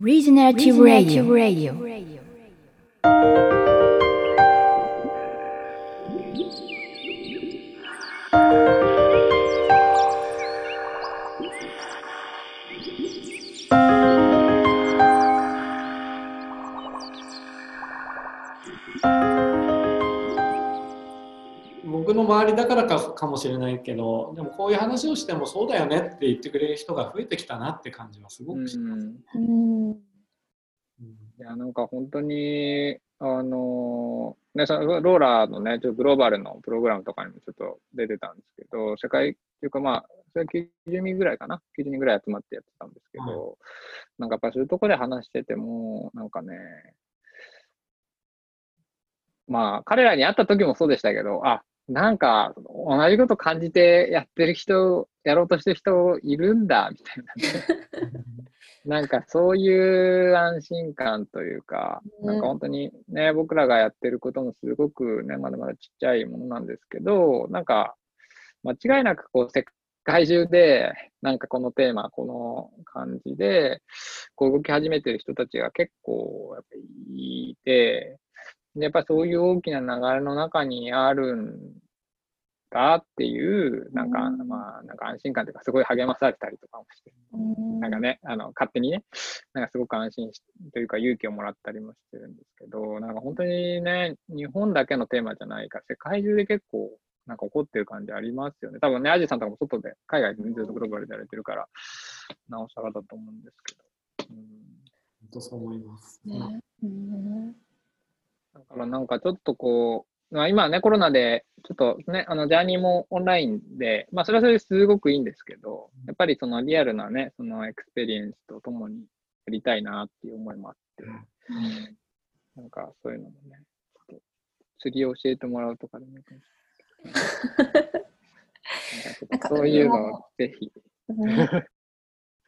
Regenerative Radio. 僕の周りだからかかもしれないけどでもこういう話をしてもそうだよねって言ってくれる人が増えてきたなって感じはすごくします。うんうんいや、なんか本当に、あのね、そのローラーのね、ちょっとグローバルのプログラムとかにもちょっと出てたんですけど、世界っていうかまあ、それ90人ぐらいかな ?90 人ぐらい集まってやってたんですけど、なんかやっぱそういうとこで話してても、なんかね、まあ、彼らに会った時もそうでしたけど、あ、なんか、同じこと感じてやってる人、やろうとしてる人いるんだ、みたいなね。なんかそういう安心感というか、ねなんか本当にね、僕らがやってることもすごくね、まだまだちっちゃいものなんですけど、なんか間違いなくこう世界中で、なんかこのテーマ、この感じで、こう動き始めてる人たちが結構やっぱりいて、でやっぱりそういう大きな流れの中にあるんだっていう、なんか、うんまあ、なんか安心感というか、すごい励まされたりとかもして、なんかね、あの、勝手にね、なんかすごく安心しというか勇気をもらったりもしてるんですけど、なんか本当にね、日本だけのテーマじゃないから、世界中で結構、なんか起こってる感じありますよね。多分ね、アズさんとかも外で、海外でずっとグローバルでやられてるから、なおさらだと思うんですけど。うん。本当そう思います。ね。うん。だからなんかちょっとこう、まあ、今はね、コロナで、ちょっとね、あの、ジャーニーもオンラインで、まあ、それはそれですごくいいんですけど、やっぱりそのリアルなね、そのエクスペリエンスとともにやりたいなっていう思いもあって、なんかそういうのもね、ちょっと釣りを教えてもらうとかでもいいかもしれない。そういうのをぜひ。うん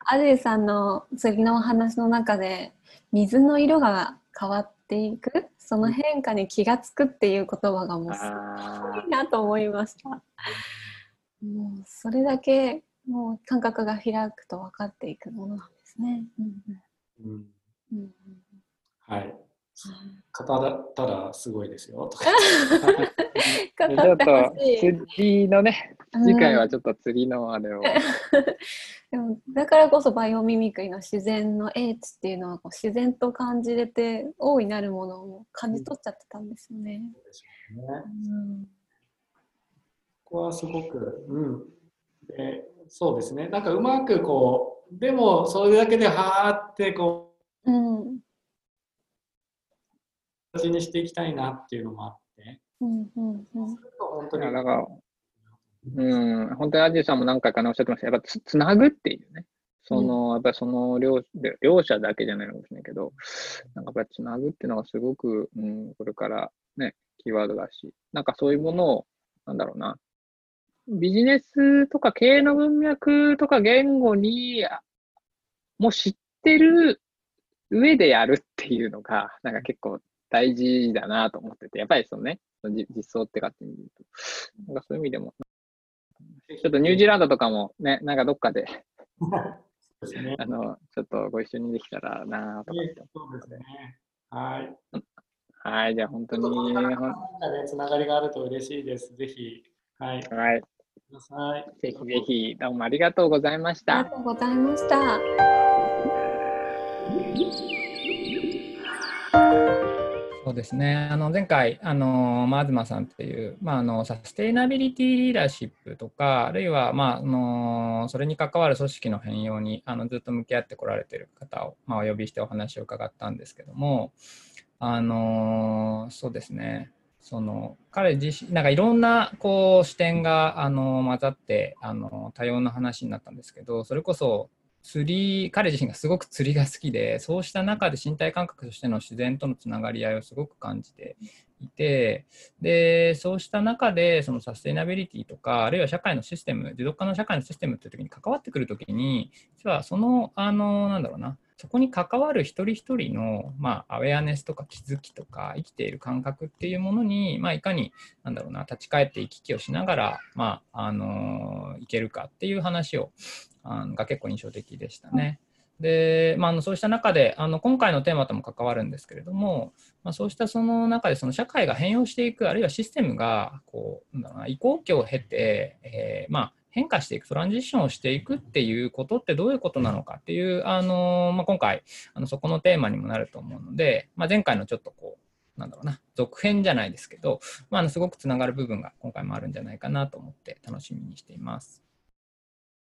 アジェさんの次のお話の中で水の色が変わっていくその変化に気がつくっていう言葉がもうすあごいなと思いました。もうそれだけもう感覚が開くと分かっていくものなんですね。うんうんうんうんはい。語ったらすごいですよ。ちょっと釣りのね、次回はちょっと釣りのあれを。でもだからこそバイオミミクリの自然の英知っていうのはこう自然と感じれて大いなるものを感じ取っちゃってたんですよね。ねうんここはすごく、うん。でそうですね。なんかうまくこう、でもそれだけではーってこうんう、形にしていきたいなっていうのもあって、うんうんうん。本当にだからうん、本当にアジーさんも何回かねおっしゃってました。やっぱつつなぐっていうね。その、やっぱりその両両者だけじゃないのかもしれないけど、なんかやっぱりつなぐっていうのがすごく、うん、これからね、キーワードだし、なんかそういうものを、なんだろうな、ビジネスとか経営の文脈とか言語に、あもう知ってる上でやるっていうのが、なんか結構大事だなと思ってて、やっぱりそのね、じ実装ってかってみると、なんかそういう意味でも、ちょっとニュージーランドとかもね、なんかどっかで、そうですね。あの、ちょっとご一緒にできたらなとかってそうですね。はい。はい、じゃあ本当に、なんほんかね、つながりがあると嬉しいです。ぜひ、はい。くはい、ださい。ぜひぜひ、どうもありがとうございましたありが。とうございました。そうですね。あの前回、あのまあ、東さんっていう、まあ、あのサステイナビリティリーダーシップとか、あるいは、まあ、あのそれに関わる組織の変容にあのずっと向き合ってこられてる方を、まあ、お呼びしてお話を伺ったんですけども、あのそうですね、その彼自身、なんかいろんなこう視点があの混ざってあの多様な話になったんですけど、それこそ釣り、彼自身がすごく釣りが好きで、そうした中で身体感覚としての自然とのつながり合いをすごく感じていて、で、そうした中で、そのサステナビリティとか、あるいは社会のシステム、持続可能社会のシステムっていう時に関わってくる時に、実はその、あの、なんだろうな、そこに関わる一人一人の、まあ、アウェアネスとか気づきとか、生きている感覚っていうものに、まあ、いかに、なんだろうな、立ち返って行き来をしながら、まあ、あのいけるかっていう話を、あのが結構印象的でしたね。で、まあ、あのそうした中であの今回のテーマとも関わるんですけれども、まあ、そうしたその中でその社会が変容していくあるいはシステムがこうなんだろうな移行期を経て、えーまあ、変化していくトランジションをしていくっていうことってどういうことなのかっていう、あのまあ、今回あのそこのテーマにもなると思うので、まあ、前回のちょっとこうなんだろうな続編じゃないですけど、まあ、あのすごくつながる部分が今回もあるんじゃないかなと思って楽しみにしています。